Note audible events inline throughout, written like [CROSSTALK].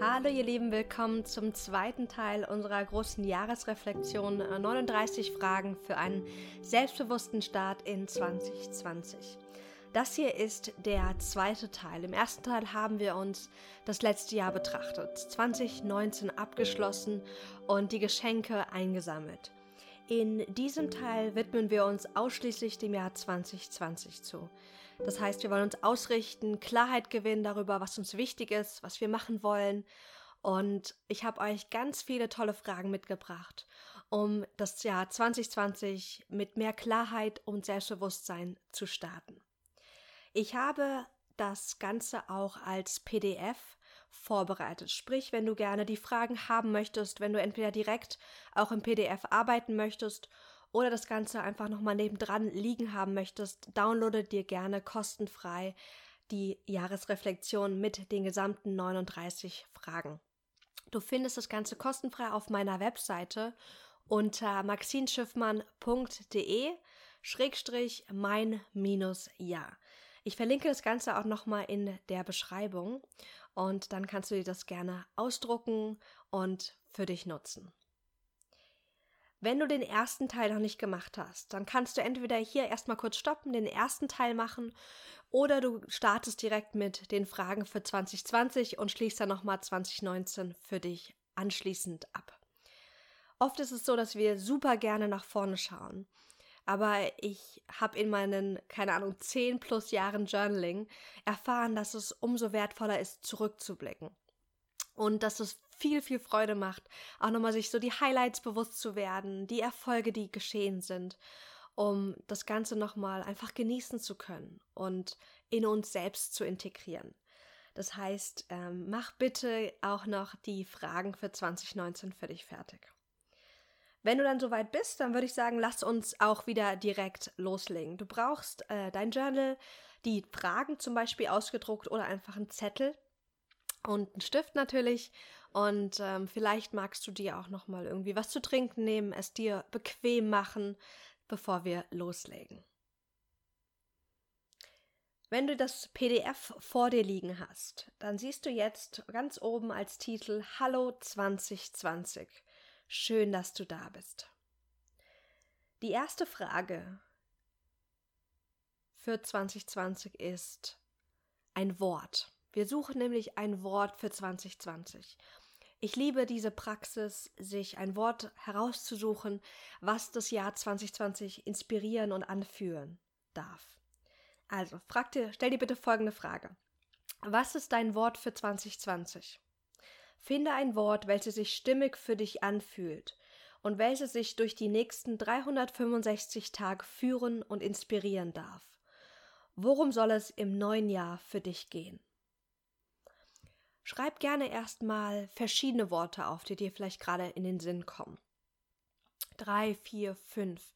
Hallo ihr Lieben, willkommen zum zweiten Teil unserer großen Jahresreflexion 39 äh, Fragen für einen selbstbewussten Start in 2020. Das hier ist der zweite Teil. Im ersten Teil haben wir uns das letzte Jahr betrachtet, 2019 abgeschlossen und die Geschenke eingesammelt. In diesem Teil widmen wir uns ausschließlich dem Jahr 2020 zu. Das heißt, wir wollen uns ausrichten, Klarheit gewinnen darüber, was uns wichtig ist, was wir machen wollen. Und ich habe euch ganz viele tolle Fragen mitgebracht, um das Jahr 2020 mit mehr Klarheit und Selbstbewusstsein zu starten. Ich habe das Ganze auch als PDF vorbereitet. Sprich, wenn du gerne die Fragen haben möchtest, wenn du entweder direkt auch im PDF arbeiten möchtest oder das Ganze einfach nochmal nebendran liegen haben möchtest, downloade dir gerne kostenfrei die Jahresreflexion mit den gesamten 39 Fragen. Du findest das Ganze kostenfrei auf meiner Webseite unter maxinschiffmann.de schrägstrich mein minus ja. Ich verlinke das Ganze auch nochmal in der Beschreibung und dann kannst du dir das gerne ausdrucken und für dich nutzen. Wenn du den ersten Teil noch nicht gemacht hast, dann kannst du entweder hier erstmal kurz stoppen, den ersten Teil machen, oder du startest direkt mit den Fragen für 2020 und schließt dann nochmal 2019 für dich anschließend ab. Oft ist es so, dass wir super gerne nach vorne schauen. Aber ich habe in meinen, keine Ahnung, 10 plus Jahren Journaling erfahren, dass es umso wertvoller ist, zurückzublicken. Und dass es viel, viel Freude macht, auch nochmal sich so die Highlights bewusst zu werden, die Erfolge, die geschehen sind, um das Ganze nochmal einfach genießen zu können und in uns selbst zu integrieren. Das heißt, ähm, mach bitte auch noch die Fragen für 2019 für dich fertig. Wenn du dann soweit bist, dann würde ich sagen, lass uns auch wieder direkt loslegen. Du brauchst äh, dein Journal, die Fragen zum Beispiel ausgedruckt oder einfach einen Zettel und einen Stift natürlich und ähm, vielleicht magst du dir auch noch mal irgendwie was zu trinken nehmen, es dir bequem machen, bevor wir loslegen. Wenn du das PDF vor dir liegen hast, dann siehst du jetzt ganz oben als Titel Hallo 2020. Schön, dass du da bist. Die erste Frage für 2020 ist ein Wort. Wir suchen nämlich ein Wort für 2020. Ich liebe diese Praxis, sich ein Wort herauszusuchen, was das Jahr 2020 inspirieren und anführen darf. Also, frag dir, stell dir bitte folgende Frage. Was ist dein Wort für 2020? Finde ein Wort, welches sich stimmig für dich anfühlt und welches sich durch die nächsten 365 Tage führen und inspirieren darf. Worum soll es im neuen Jahr für dich gehen? Schreib gerne erstmal verschiedene Worte auf, die dir vielleicht gerade in den Sinn kommen. Drei, vier, fünf.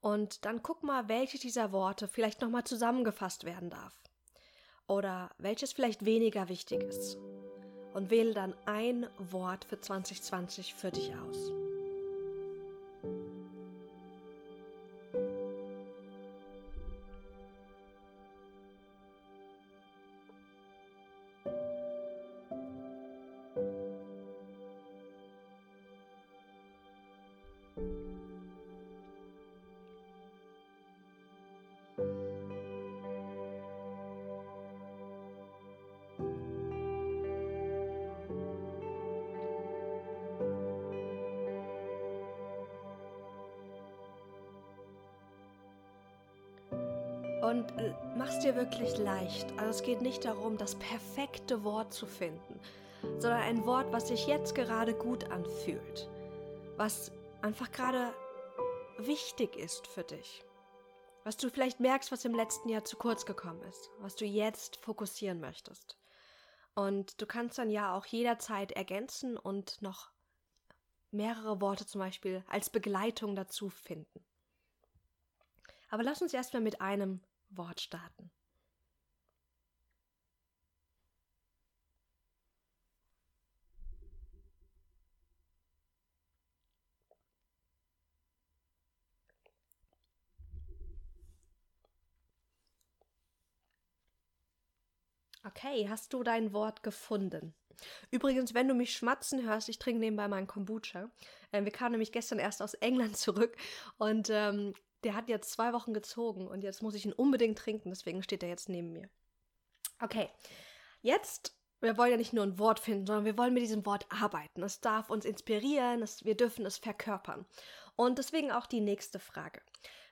Und dann guck mal, welche dieser Worte vielleicht nochmal zusammengefasst werden darf. Oder welches vielleicht weniger wichtig ist. Und wähle dann ein Wort für 2020 für dich aus. Und äh, mach's dir wirklich leicht. Also es geht nicht darum, das perfekte Wort zu finden, sondern ein Wort, was sich jetzt gerade gut anfühlt. Was einfach gerade wichtig ist für dich. Was du vielleicht merkst, was im letzten Jahr zu kurz gekommen ist. Was du jetzt fokussieren möchtest. Und du kannst dann ja auch jederzeit ergänzen und noch mehrere Worte zum Beispiel als Begleitung dazu finden. Aber lass uns erstmal mit einem Wort starten. Okay, hast du dein Wort gefunden? Übrigens, wenn du mich schmatzen hörst, ich trinke nebenbei meinen Kombucha. Äh, wir kamen nämlich gestern erst aus England [LAUGHS] zurück und ähm, der hat jetzt zwei Wochen gezogen und jetzt muss ich ihn unbedingt trinken, deswegen steht er jetzt neben mir. Okay, jetzt, wir wollen ja nicht nur ein Wort finden, sondern wir wollen mit diesem Wort arbeiten. Es darf uns inspirieren, es, wir dürfen es verkörpern. Und deswegen auch die nächste Frage.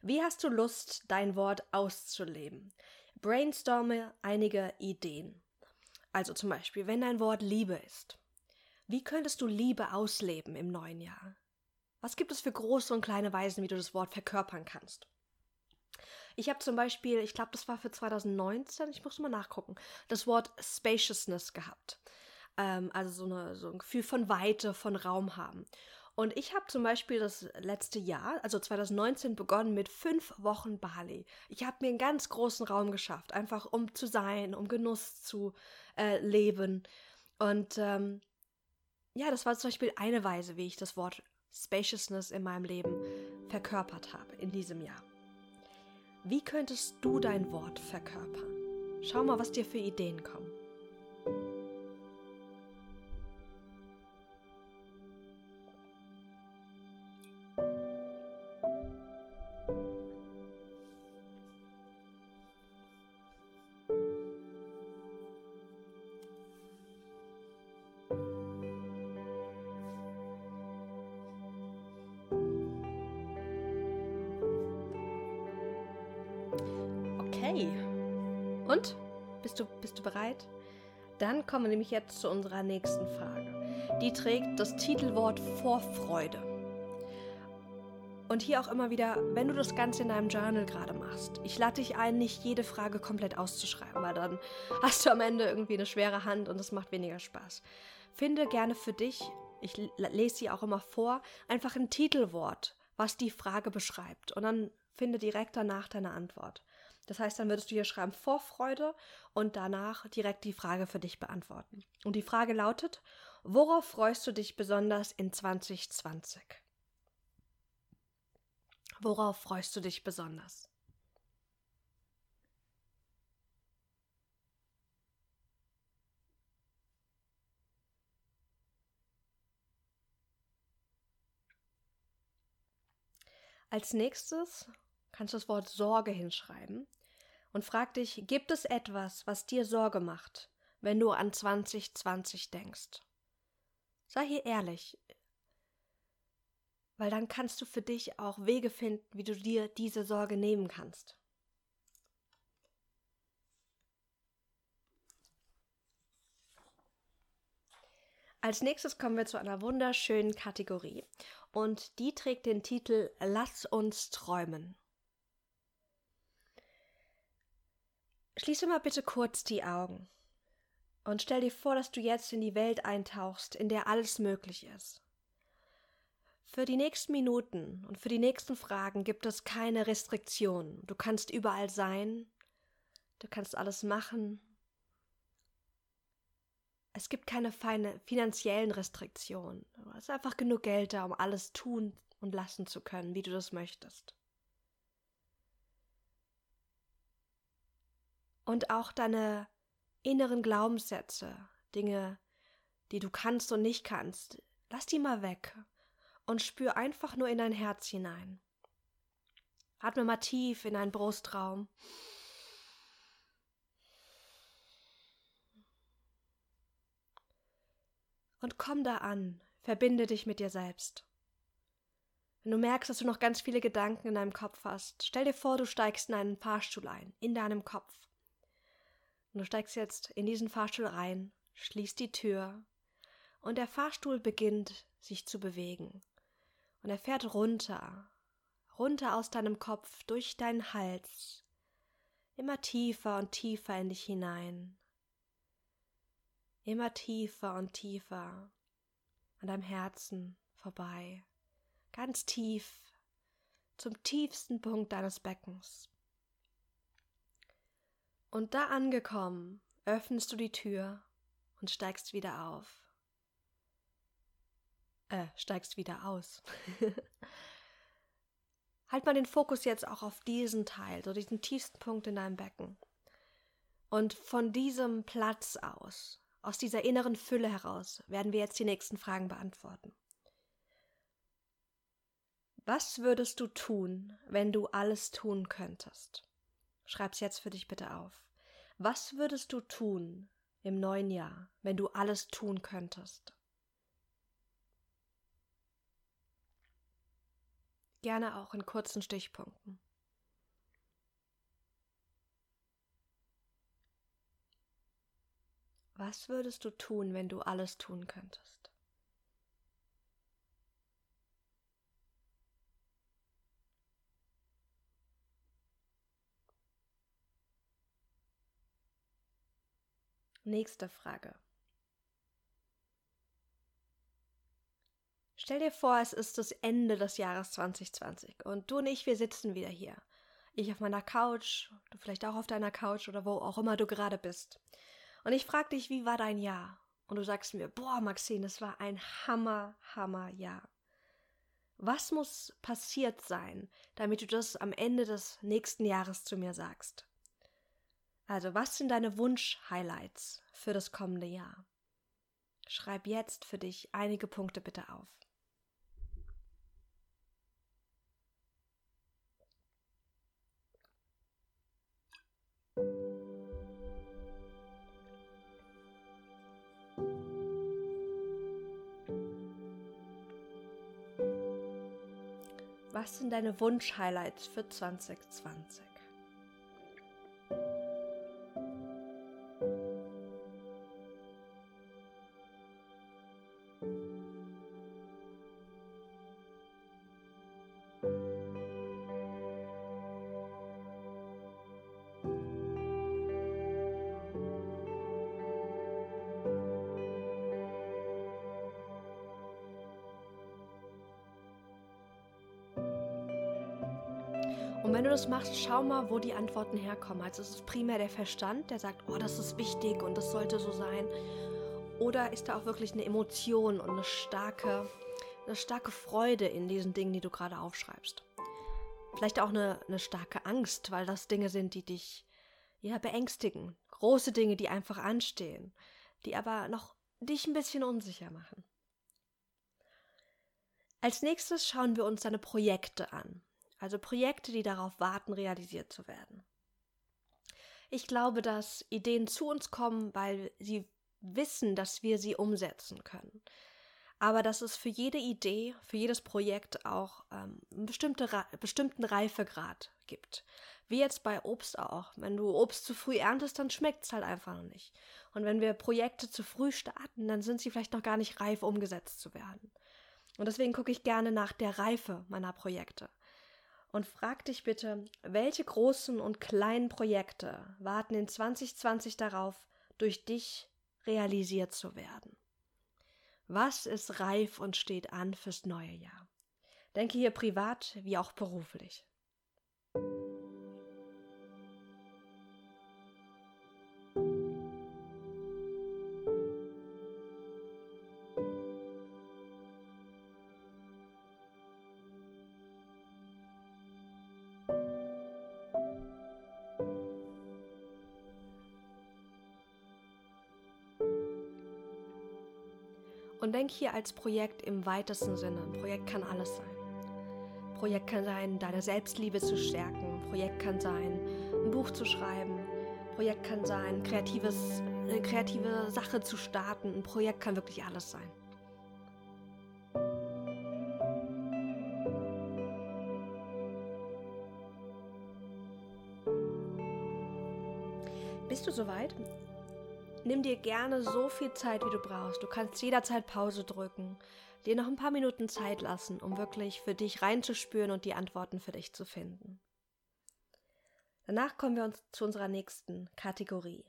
Wie hast du Lust, dein Wort auszuleben? Brainstorme einige Ideen. Also zum Beispiel, wenn dein Wort Liebe ist. Wie könntest du Liebe ausleben im neuen Jahr? Was gibt es für große und kleine Weisen, wie du das Wort verkörpern kannst? Ich habe zum Beispiel, ich glaube, das war für 2019, ich muss mal nachgucken, das Wort Spaciousness gehabt. Ähm, also so, eine, so ein Gefühl von Weite, von Raum haben. Und ich habe zum Beispiel das letzte Jahr, also 2019, begonnen mit fünf Wochen Bali. Ich habe mir einen ganz großen Raum geschafft, einfach um zu sein, um Genuss zu äh, leben. Und ähm, ja, das war zum Beispiel eine Weise, wie ich das Wort Spaciousness in meinem Leben verkörpert habe in diesem Jahr. Wie könntest du dein Wort verkörpern? Schau mal, was dir für Ideen kommen. Okay. Und? Bist du, bist du bereit? Dann kommen wir nämlich jetzt zu unserer nächsten Frage. Die trägt das Titelwort Vorfreude. Und hier auch immer wieder, wenn du das Ganze in deinem Journal gerade machst, ich lade dich ein, nicht jede Frage komplett auszuschreiben, weil dann [LAUGHS] hast du am Ende irgendwie eine schwere Hand und es macht weniger Spaß. Finde gerne für dich, ich lese sie auch immer vor, einfach ein Titelwort, was die Frage beschreibt. Und dann finde direkt danach deine Antwort. Das heißt, dann würdest du hier schreiben Vorfreude und danach direkt die Frage für dich beantworten. Und die Frage lautet, worauf freust du dich besonders in 2020? Worauf freust du dich besonders? Als nächstes kannst du das Wort Sorge hinschreiben und frag dich, gibt es etwas, was dir Sorge macht, wenn du an 2020 denkst? Sei hier ehrlich, weil dann kannst du für dich auch Wege finden, wie du dir diese Sorge nehmen kannst. Als nächstes kommen wir zu einer wunderschönen Kategorie und die trägt den Titel Lass uns träumen. Schließe mal bitte kurz die Augen und stell dir vor, dass du jetzt in die Welt eintauchst, in der alles möglich ist. Für die nächsten Minuten und für die nächsten Fragen gibt es keine Restriktionen. Du kannst überall sein, du kannst alles machen. Es gibt keine feine finanziellen Restriktionen. Es ist einfach genug Geld da, um alles tun und lassen zu können, wie du das möchtest. Und auch deine inneren Glaubenssätze, Dinge, die du kannst und nicht kannst, lass die mal weg und spür einfach nur in dein Herz hinein. Atme mal tief in deinen Brustraum. Und komm da an, verbinde dich mit dir selbst. Wenn du merkst, dass du noch ganz viele Gedanken in deinem Kopf hast, stell dir vor, du steigst in einen Fahrstuhl ein, in deinem Kopf. Du steigst jetzt in diesen Fahrstuhl rein, schließt die Tür und der Fahrstuhl beginnt sich zu bewegen. Und er fährt runter, runter aus deinem Kopf, durch deinen Hals, immer tiefer und tiefer in dich hinein, immer tiefer und tiefer an deinem Herzen vorbei, ganz tief zum tiefsten Punkt deines Beckens. Und da angekommen, öffnest du die Tür und steigst wieder auf. Äh, steigst wieder aus. [LAUGHS] halt mal den Fokus jetzt auch auf diesen Teil, so diesen tiefsten Punkt in deinem Becken. Und von diesem Platz aus Aus dieser inneren Fülle heraus werden wir jetzt die nächsten Fragen beantworten. Was würdest du tun, wenn du alles tun könntest? Schreib's jetzt für dich bitte auf. Was würdest du tun im neuen Jahr, wenn du alles tun könntest? Gerne auch in kurzen Stichpunkten. Was würdest du tun, wenn du alles tun könntest? Nächste Frage. Stell dir vor, es ist das Ende des Jahres 2020 und du und ich, wir sitzen wieder hier. Ich auf meiner Couch, du vielleicht auch auf deiner Couch oder wo auch immer du gerade bist. Und ich frage dich, wie war dein Jahr? Und du sagst mir, boah, Maxine, es war ein Hammer, Hammer Jahr. Was muss passiert sein, damit du das am Ende des nächsten Jahres zu mir sagst? Also, was sind deine Wunsch-Highlights für das kommende Jahr? Schreib jetzt für dich einige Punkte bitte auf. Was sind deine Wunsch-Highlights für 2020? Und wenn du das machst, schau mal, wo die Antworten herkommen. Also ist es primär der Verstand, der sagt, oh, das ist wichtig und das sollte so sein. Oder ist da auch wirklich eine Emotion und eine starke, eine starke Freude in diesen Dingen, die du gerade aufschreibst? Vielleicht auch eine, eine starke Angst, weil das Dinge sind, die dich ja beängstigen. Große Dinge, die einfach anstehen, die aber noch dich ein bisschen unsicher machen. Als nächstes schauen wir uns deine Projekte an also Projekte, die darauf warten, realisiert zu werden. Ich glaube, dass Ideen zu uns kommen, weil sie wissen, dass wir sie umsetzen können. Aber dass es für jede Idee, für jedes Projekt auch ähm, einen bestimmte, bestimmten Reifegrad gibt. Wie jetzt bei Obst auch. Wenn du Obst zu früh erntest, dann schmeckt es halt einfach noch nicht. Und wenn wir Projekte zu früh starten, dann sind sie vielleicht noch gar nicht reif umgesetzt zu werden. Und deswegen gucke ich gerne nach der Reife meiner Projekte und frag dich bitte, welche großen und kleinen Projekte warten in 2020 darauf, durch dich realisiert zu werden? Was ist reif und steht an fürs neue Jahr? Denke hier privat wie auch beruflich. Und denk hier als Projekt im weitesten Sinne. Ein Projekt kann alles sein. Ein Projekt kann sein, deine Selbstliebe zu stärken. Ein Projekt kann sein, ein Buch zu schreiben. Ein Projekt kann sein, kreatives, eine kreative Sache zu starten. Ein Projekt kann wirklich alles sein. Bist du soweit? Nimm dir gerne so viel Zeit, wie du brauchst. Du kannst jederzeit Pause drücken, dir noch ein paar Minuten Zeit lassen, um wirklich für dich reinzuspüren und die Antworten für dich zu finden. Danach kommen wir uns zu unserer nächsten Kategorie.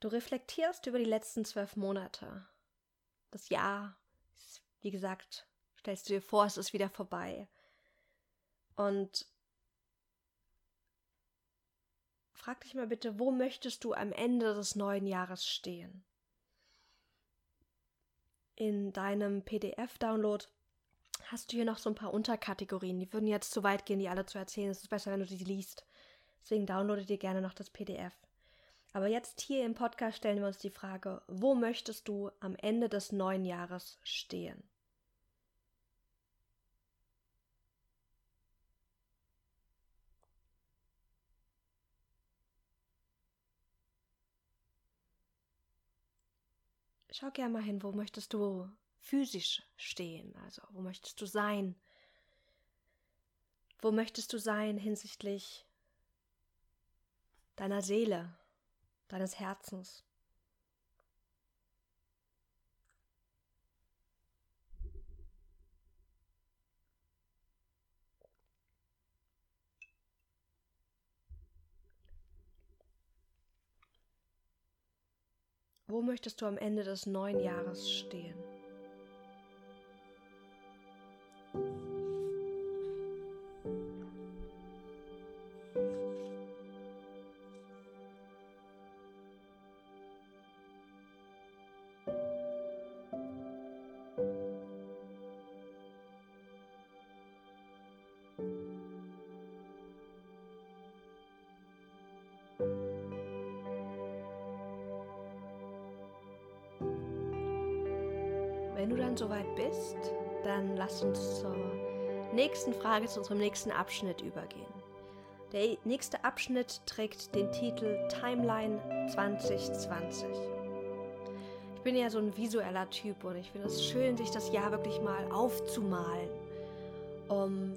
Du reflektierst über die letzten zwölf Monate. Das Jahr, wie gesagt, stellst du dir vor, es ist wieder vorbei. Und frag dich mal bitte, wo möchtest du am Ende des neuen Jahres stehen? In deinem PDF-Download hast du hier noch so ein paar Unterkategorien. Die würden jetzt zu weit gehen, die alle zu erzählen. Es ist besser, wenn du die liest. Deswegen downloade dir gerne noch das PDF. Aber jetzt hier im Podcast stellen wir uns die Frage, wo möchtest du am Ende des neuen Jahres stehen? Schau gerne mal hin, wo möchtest du physisch stehen? Also, wo möchtest du sein? Wo möchtest du sein hinsichtlich deiner Seele, deines Herzens? Wo möchtest du am Ende des neuen Jahres stehen? Soweit bist, dann lass uns zur nächsten Frage, zu unserem nächsten Abschnitt übergehen. Der nächste Abschnitt trägt den Titel Timeline 2020. Ich bin ja so ein visueller Typ und ich finde es schön, sich das Jahr wirklich mal aufzumalen, um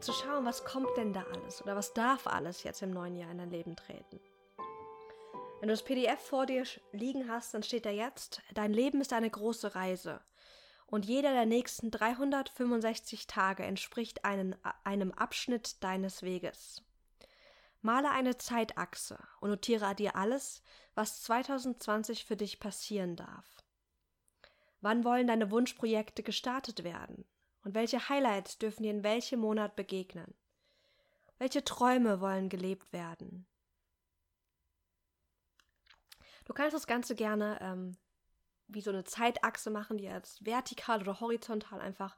zu schauen, was kommt denn da alles oder was darf alles jetzt im neuen Jahr in dein Leben treten. Wenn du das PDF vor dir liegen hast, dann steht da jetzt, dein Leben ist eine große Reise und jeder der nächsten 365 Tage entspricht einen, einem Abschnitt deines Weges. Male eine Zeitachse und notiere dir alles, was 2020 für dich passieren darf. Wann wollen deine Wunschprojekte gestartet werden? Und welche Highlights dürfen dir in welchem Monat begegnen? Welche Träume wollen gelebt werden? Du kannst das Ganze gerne ähm, wie so eine Zeitachse machen, die jetzt vertikal oder horizontal einfach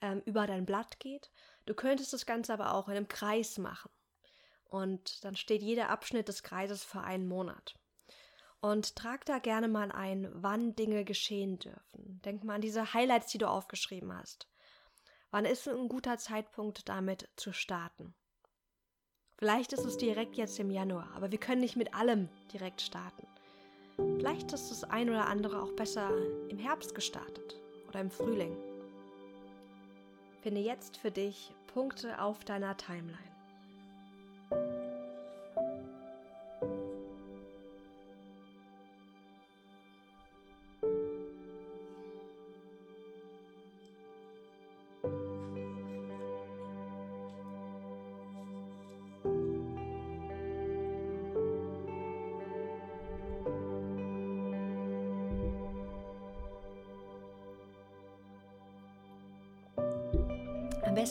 ähm, über dein Blatt geht. Du könntest das Ganze aber auch in einem Kreis machen. Und dann steht jeder Abschnitt des Kreises für einen Monat. Und trag da gerne mal ein, wann Dinge geschehen dürfen. Denk mal an diese Highlights, die du aufgeschrieben hast. Wann ist ein guter Zeitpunkt, damit zu starten? Vielleicht ist es direkt jetzt im Januar, aber wir können nicht mit allem direkt starten. Vielleicht ist das ein oder andere auch besser im Herbst gestartet oder im Frühling. Finde jetzt für dich Punkte auf deiner Timeline.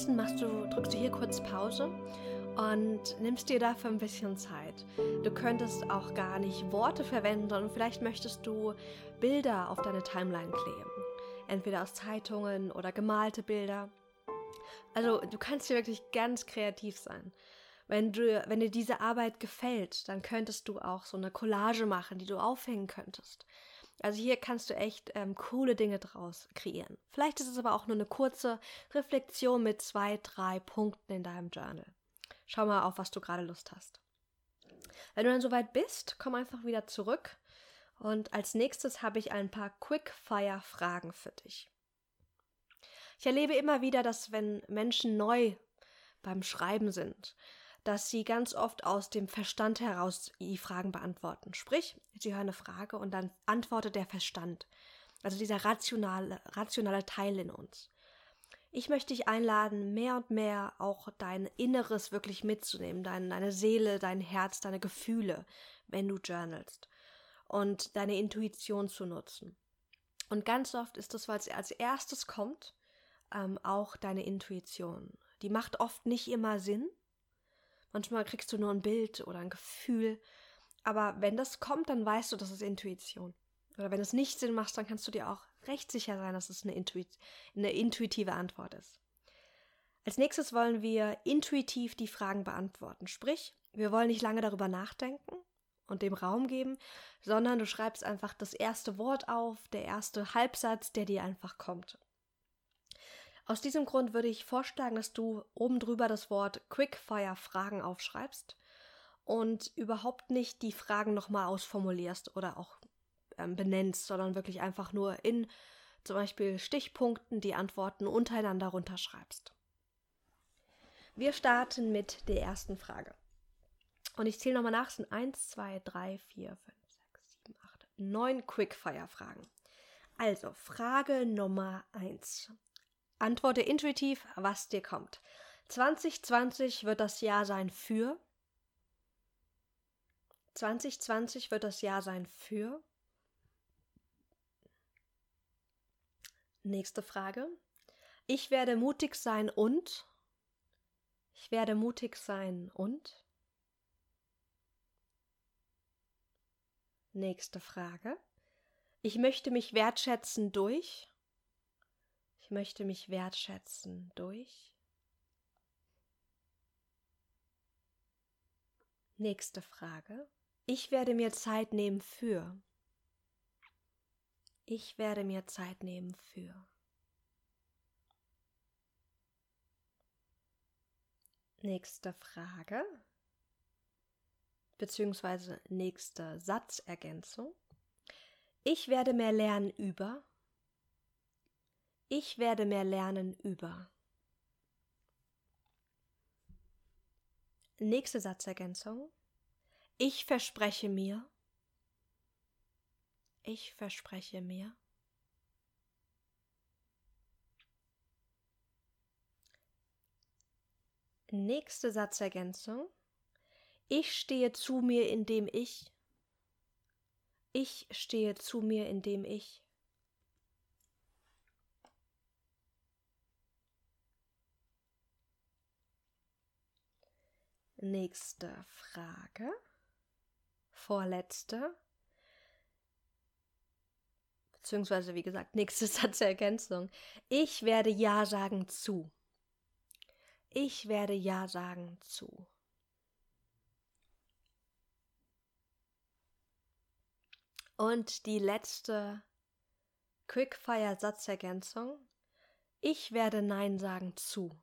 Am besten machst du, drückst du hier kurz Pause und nimmst dir dafür ein bisschen Zeit. Du könntest auch gar nicht Worte verwenden, sondern vielleicht möchtest du Bilder auf deine Timeline kleben. Entweder aus Zeitungen oder gemalte Bilder. Also du kannst hier wirklich ganz kreativ sein. Wenn, du, wenn dir diese Arbeit gefällt, dann könntest du auch so eine Collage machen, die du aufhängen könntest. Also hier kannst du echt ähm, coole Dinge draus kreieren. Vielleicht ist es aber auch nur eine kurze Reflexion mit zwei, drei Punkten in deinem Journal. Schau mal auf, was du gerade Lust hast. Wenn du dann soweit bist, komm einfach wieder zurück. Und als nächstes habe ich ein paar Quickfire-Fragen für dich. Ich erlebe immer wieder, dass wenn Menschen neu beim Schreiben sind, dass sie ganz oft aus dem Verstand heraus die Fragen beantworten. Sprich, sie hören eine Frage und dann antwortet der Verstand. Also dieser rationale, rationale Teil in uns. Ich möchte dich einladen, mehr und mehr auch dein Inneres wirklich mitzunehmen, dein, deine Seele, dein Herz, deine Gefühle, wenn du journalst und deine Intuition zu nutzen. Und ganz oft ist das, was als erstes kommt, ähm, auch deine Intuition. Die macht oft nicht immer Sinn, Manchmal kriegst du nur ein Bild oder ein Gefühl. Aber wenn das kommt, dann weißt du, das ist Intuition. Oder wenn es nicht Sinn macht, dann kannst du dir auch recht sicher sein, dass es eine, Intuit eine intuitive Antwort ist. Als nächstes wollen wir intuitiv die Fragen beantworten. Sprich, wir wollen nicht lange darüber nachdenken und dem Raum geben, sondern du schreibst einfach das erste Wort auf, der erste Halbsatz, der dir einfach kommt. Aus diesem Grund würde ich vorschlagen, dass du oben drüber das Wort Quickfire Fragen aufschreibst und überhaupt nicht die Fragen nochmal ausformulierst oder auch ähm, benennst, sondern wirklich einfach nur in zum Beispiel Stichpunkten die Antworten untereinander runterschreibst. Wir starten mit der ersten Frage. Und ich zähle nochmal nach, es sind 1, 2, 3, 4, 5, 6, 7, 8, 9 Quickfire-Fragen. Also, Frage Nummer 1. Antworte intuitiv, was dir kommt. 2020 wird das Jahr sein für. 2020 wird das Jahr sein für. Nächste Frage. Ich werde mutig sein und. Ich werde mutig sein und. Nächste Frage. Ich möchte mich wertschätzen durch. Ich möchte mich wertschätzen durch. Nächste Frage. Ich werde mir Zeit nehmen für. Ich werde mir Zeit nehmen für. Nächste Frage, beziehungsweise nächste Satzergänzung. Ich werde mehr lernen über. Ich werde mehr lernen über. Nächste Satzergänzung. Ich verspreche mir. Ich verspreche mir. Nächste Satzergänzung. Ich stehe zu mir, indem ich. Ich stehe zu mir, indem ich. Nächste Frage. Vorletzte. Beziehungsweise, wie gesagt, nächste [LAUGHS] Satzergänzung. Ich werde Ja sagen zu. Ich werde Ja sagen zu. Und die letzte Quickfire-Satzergänzung. Ich werde Nein sagen zu.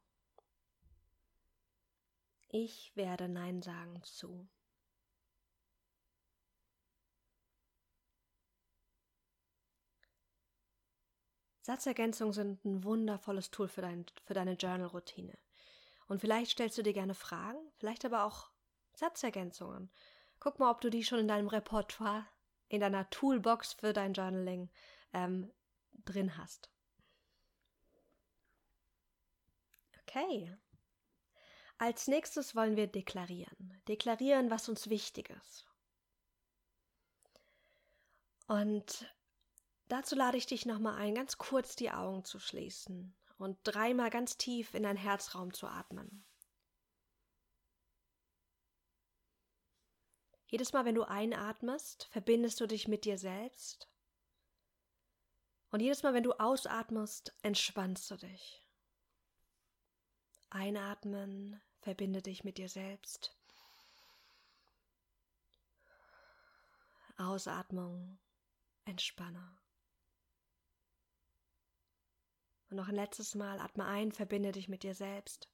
Ich werde Nein sagen zu. Satzergänzungen sind ein wundervolles Tool für, dein, für deine Journal-Routine. Und vielleicht stellst du dir gerne Fragen, vielleicht aber auch Satzergänzungen. Guck mal, ob du die schon in deinem Repertoire, in deiner Toolbox für dein Journaling ähm, drin hast. Okay. Als nächstes wollen wir deklarieren. Deklarieren, was uns wichtig ist. Und dazu lade ich dich nochmal ein, ganz kurz die Augen zu schließen und dreimal ganz tief in deinen Herzraum zu atmen. Jedes Mal, wenn du einatmest, verbindest du dich mit dir selbst. Und jedes Mal, wenn du ausatmest, entspannst du dich. Einatmen, verbinde dich mit dir selbst. Ausatmung, entspanne. Und noch ein letztes Mal atme ein, verbinde dich mit dir selbst.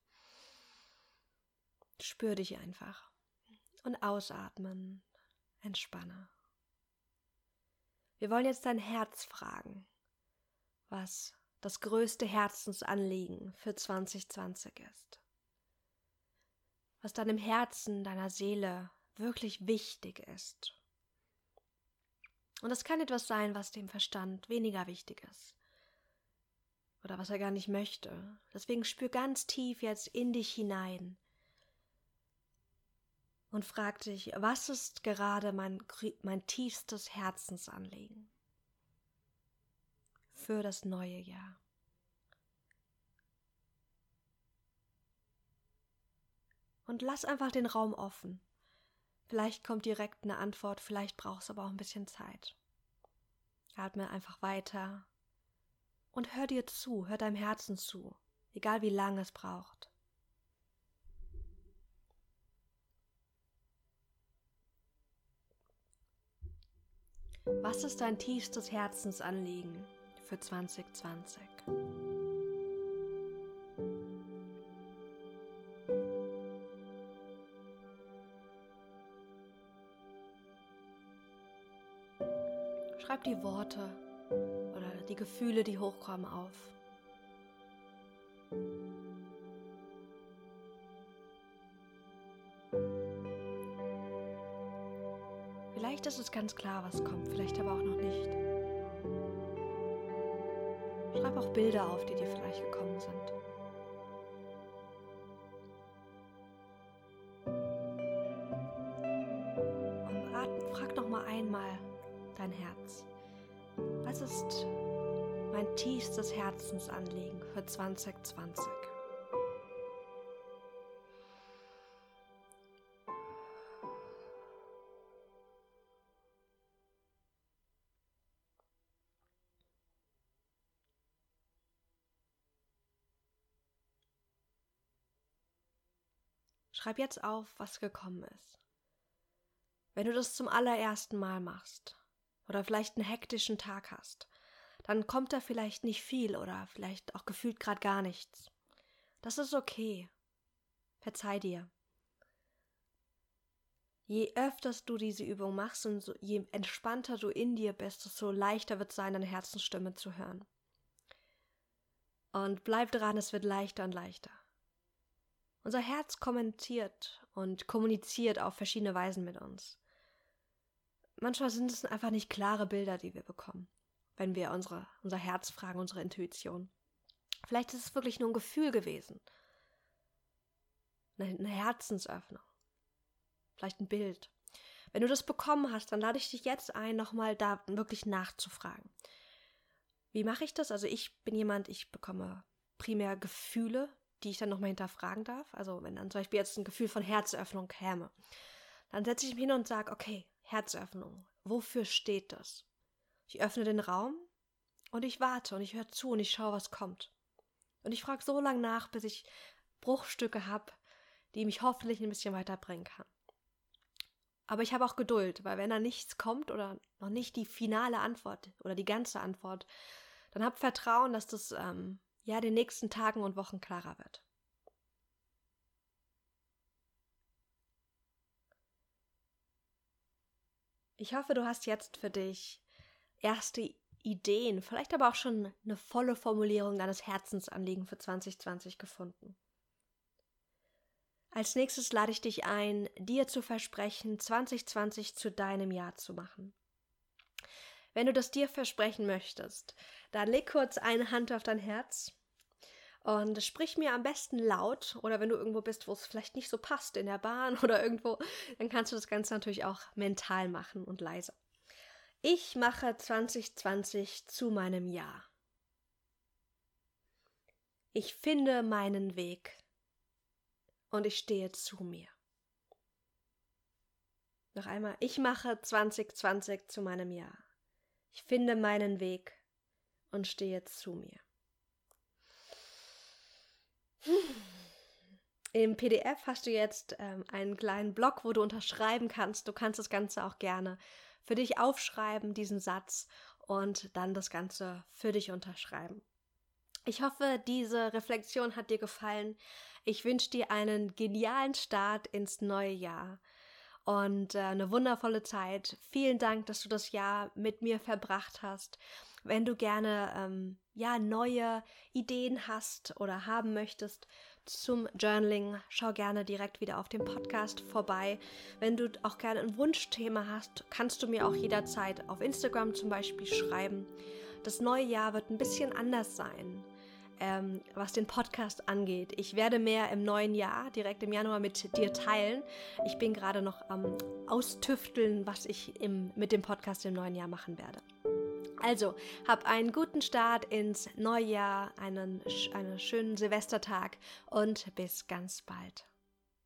Spür dich einfach. Und ausatmen, entspanne. Wir wollen jetzt dein Herz fragen, was das größte Herzensanliegen für 2020 ist. Was deinem Herzen, deiner Seele wirklich wichtig ist. Und das kann etwas sein, was dem Verstand weniger wichtig ist oder was er gar nicht möchte. Deswegen spür ganz tief jetzt in dich hinein und frag dich, was ist gerade mein, mein tiefstes Herzensanliegen für das neue Jahr? Und lass einfach den Raum offen. Vielleicht kommt direkt eine Antwort, vielleicht brauchst du aber auch ein bisschen Zeit. Atme einfach weiter und hör dir zu, hör deinem Herzen zu, egal wie lange es braucht. Was ist dein tiefstes Herzensanliegen für 2020? Die Worte oder die Gefühle, die hochkommen, auf. Vielleicht ist es ganz klar, was kommt, vielleicht aber auch noch nicht. Schreib auch Bilder auf, die dir vielleicht gekommen sind. Tiefstes Herzensanliegen für 2020? Schreib jetzt auf, was gekommen ist. Wenn du das zum allerersten Mal machst oder vielleicht einen hektischen Tag hast, dann kommt da vielleicht nicht viel oder vielleicht auch gefühlt gerade gar nichts. Das ist okay. Verzeih dir. Je öfter du diese Übung machst und so, je entspannter du in dir bist, desto leichter wird es sein, deine Herzensstimme zu hören. Und bleib dran, es wird leichter und leichter. Unser Herz kommentiert und kommuniziert auf verschiedene Weisen mit uns. Manchmal sind es einfach nicht klare Bilder, die wir bekommen, wenn wir unsere, unser Herz fragen, unsere Intuition. Vielleicht ist es wirklich nur ein Gefühl gewesen. Eine, Herzensöffnung. Vielleicht ein Bild. Wenn du das bekommen hast, dann lade ich dich jetzt ein, nochmal da wirklich nachzufragen. Wie mache ich das? Also ich bin jemand, ich bekomme primär Gefühle, die ich dann nochmal hinterfragen darf. Also wenn dann zum Beispiel jetzt ein Gefühl von Herzöffnung käme, dann setze ich mich hin und sage, okay, Herzöffnung, wofür steht das? Ich öffne den Raum und ich warte und ich höre zu und ich schaue, was kommt. Und ich frage so lange nach, bis ich Bruchstücke habe, die mich hoffentlich ein bisschen weiterbringen kann. Aber ich habe auch Geduld, weil wenn da nichts kommt oder noch nicht die finale Antwort oder die ganze Antwort, dann hab Vertrauen, dass das ähm, ja den nächsten Tagen und Wochen klarer wird. Ich hoffe, du hast jetzt für dich erste Ideen, vielleicht aber auch schon eine volle Formulierung deines Herzensanliegen für 2020 gefunden. Als nächstes lade ich dich ein, dir zu versprechen, 2020 zu deinem Jahr zu machen. Wenn du das dir versprechen möchtest, dann leg kurz eine Hand auf dein Herz und sprich mir am besten laut oder wenn du irgendwo bist, wo es vielleicht nicht so passt, in der Bahn [LAUGHS] oder irgendwo, dann kannst du das Ganze natürlich auch mental machen und leise. Ich mache 2020 zu meinem Jahr. Ich finde meinen Weg und ich stehe zu mir. Noch einmal, ich mache 2020 zu meinem Jahr. Ich finde meinen Weg und stehe zu mir. Im PDF hast du jetzt ähm, einen kleinen Blog, wo du unterschreiben kannst. Du kannst das Ganze auch gerne für dich aufschreiben, diesen Satz, und dann das Ganze für dich unterschreiben. Ich hoffe, diese Reflexion hat dir gefallen. Ich wünsche dir einen genialen Start ins neue Jahr und äh, eine wundervolle Zeit. Vielen Dank, dass du das Jahr mit mir verbracht hast. Wenn du gerne ähm, ja neue Ideen hast oder haben möchtest zum Journaling, schau gerne direkt wieder auf dem Podcast vorbei. Wenn du auch gerne ein Wunschthema hast, kannst du mir auch jederzeit auf Instagram zum Beispiel schreiben. Das neue Jahr wird ein bisschen anders sein ähm, was den Podcast angeht. Ich werde mehr im neuen Jahr, direkt im Januar, mit dir teilen. Ich bin gerade noch am Austüfteln, was ich im, mit dem Podcast im neuen Jahr machen werde. Also, hab einen guten Start ins neue Jahr, einen, einen schönen Silvestertag und bis ganz bald.